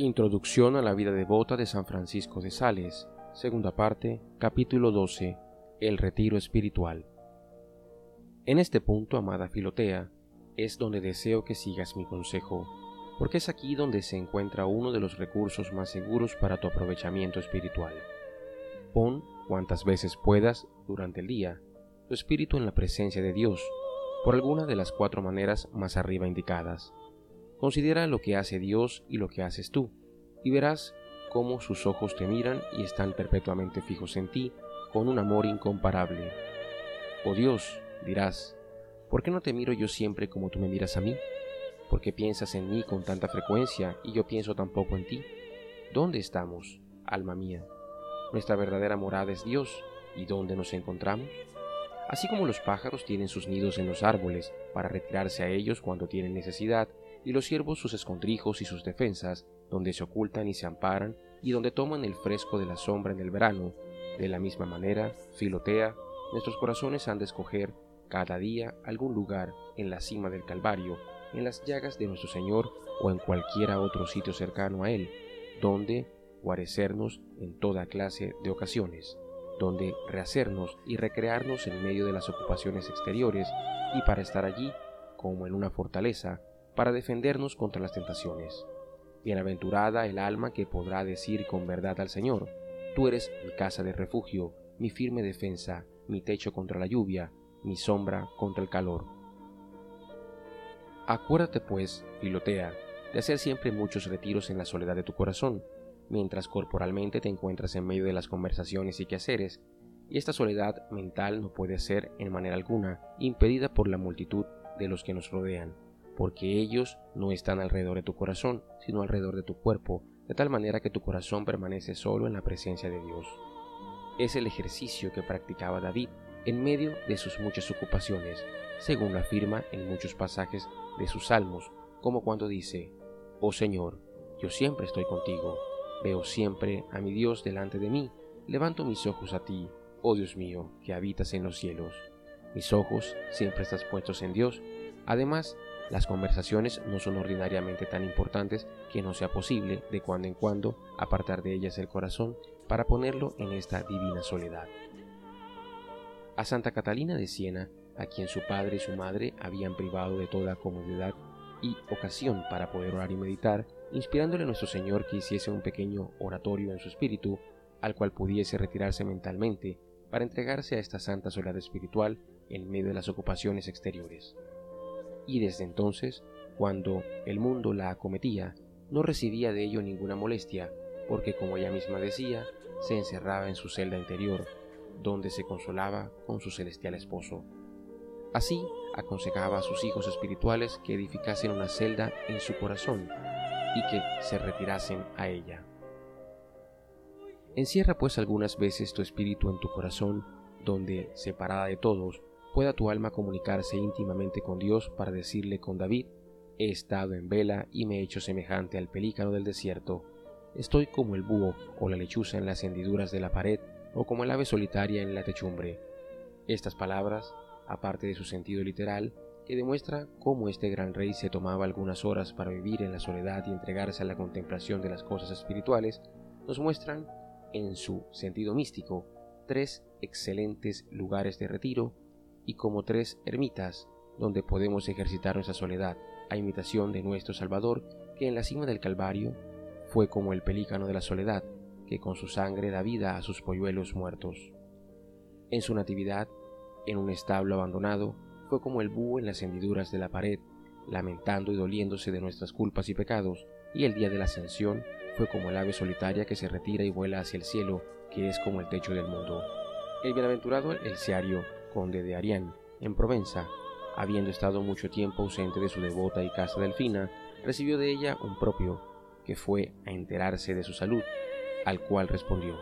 Introducción a la vida devota de San Francisco de Sales, segunda parte, capítulo 12, El retiro espiritual. En este punto, amada Filotea, es donde deseo que sigas mi consejo, porque es aquí donde se encuentra uno de los recursos más seguros para tu aprovechamiento espiritual. Pon cuantas veces puedas durante el día tu espíritu en la presencia de Dios, por alguna de las cuatro maneras más arriba indicadas Considera lo que hace Dios y lo que haces tú, y verás cómo sus ojos te miran y están perpetuamente fijos en ti con un amor incomparable. Oh Dios, dirás, ¿por qué no te miro yo siempre como tú me miras a mí? ¿Por qué piensas en mí con tanta frecuencia y yo pienso tan poco en ti? ¿Dónde estamos, alma mía? Nuestra verdadera morada es Dios, ¿y dónde nos encontramos? Así como los pájaros tienen sus nidos en los árboles para retirarse a ellos cuando tienen necesidad, y los siervos sus escondrijos y sus defensas, donde se ocultan y se amparan, y donde toman el fresco de la sombra en el verano. De la misma manera, Filotea, nuestros corazones han de escoger cada día algún lugar en la cima del Calvario, en las llagas de nuestro Señor o en cualquiera otro sitio cercano a Él, donde guarecernos en toda clase de ocasiones, donde rehacernos y recrearnos en medio de las ocupaciones exteriores y para estar allí, como en una fortaleza, para defendernos contra las tentaciones. Bienaventurada el alma que podrá decir con verdad al Señor, Tú eres mi casa de refugio, mi firme defensa, mi techo contra la lluvia, mi sombra contra el calor. Acuérdate pues, Filotea, de hacer siempre muchos retiros en la soledad de tu corazón, mientras corporalmente te encuentras en medio de las conversaciones y quehaceres, y esta soledad mental no puede ser, en manera alguna, impedida por la multitud de los que nos rodean porque ellos no están alrededor de tu corazón, sino alrededor de tu cuerpo, de tal manera que tu corazón permanece solo en la presencia de Dios. Es el ejercicio que practicaba David en medio de sus muchas ocupaciones, según lo afirma en muchos pasajes de sus salmos, como cuando dice, Oh Señor, yo siempre estoy contigo, veo siempre a mi Dios delante de mí, levanto mis ojos a ti, oh Dios mío, que habitas en los cielos. Mis ojos siempre estás puestos en Dios, además las conversaciones no son ordinariamente tan importantes que no sea posible de cuando en cuando apartar de ellas el corazón para ponerlo en esta divina soledad. A Santa Catalina de Siena, a quien su padre y su madre habían privado de toda comodidad y ocasión para poder orar y meditar, inspirándole a nuestro Señor que hiciese un pequeño oratorio en su espíritu, al cual pudiese retirarse mentalmente para entregarse a esta santa soledad espiritual en medio de las ocupaciones exteriores y desde entonces, cuando el mundo la acometía, no recibía de ello ninguna molestia, porque como ella misma decía, se encerraba en su celda interior, donde se consolaba con su celestial esposo. Así aconsejaba a sus hijos espirituales que edificasen una celda en su corazón y que se retirasen a ella. Encierra pues algunas veces tu espíritu en tu corazón, donde, separada de todos, pueda tu alma comunicarse íntimamente con Dios para decirle con David, he estado en vela y me he hecho semejante al pelícano del desierto. Estoy como el búho o la lechuza en las hendiduras de la pared o como el ave solitaria en la techumbre. Estas palabras, aparte de su sentido literal, que demuestra cómo este gran rey se tomaba algunas horas para vivir en la soledad y entregarse a la contemplación de las cosas espirituales, nos muestran, en su sentido místico, tres excelentes lugares de retiro y como tres ermitas donde podemos ejercitar nuestra soledad, a imitación de nuestro Salvador, que en la cima del Calvario fue como el pelícano de la soledad, que con su sangre da vida a sus polluelos muertos. En su natividad, en un establo abandonado, fue como el búho en las hendiduras de la pared, lamentando y doliéndose de nuestras culpas y pecados, y el día de la ascensión fue como el ave solitaria que se retira y vuela hacia el cielo, que es como el techo del mundo. El bienaventurado Elciario conde de Arián, en Provenza, habiendo estado mucho tiempo ausente de su devota y casa delfina, recibió de ella un propio, que fue a enterarse de su salud, al cual respondió,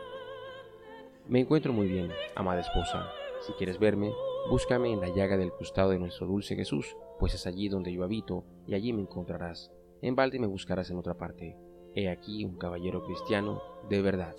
Me encuentro muy bien, amada esposa, si quieres verme, búscame en la llaga del costado de nuestro dulce Jesús, pues es allí donde yo habito, y allí me encontrarás. En balde me buscarás en otra parte. He aquí un caballero cristiano de verdad.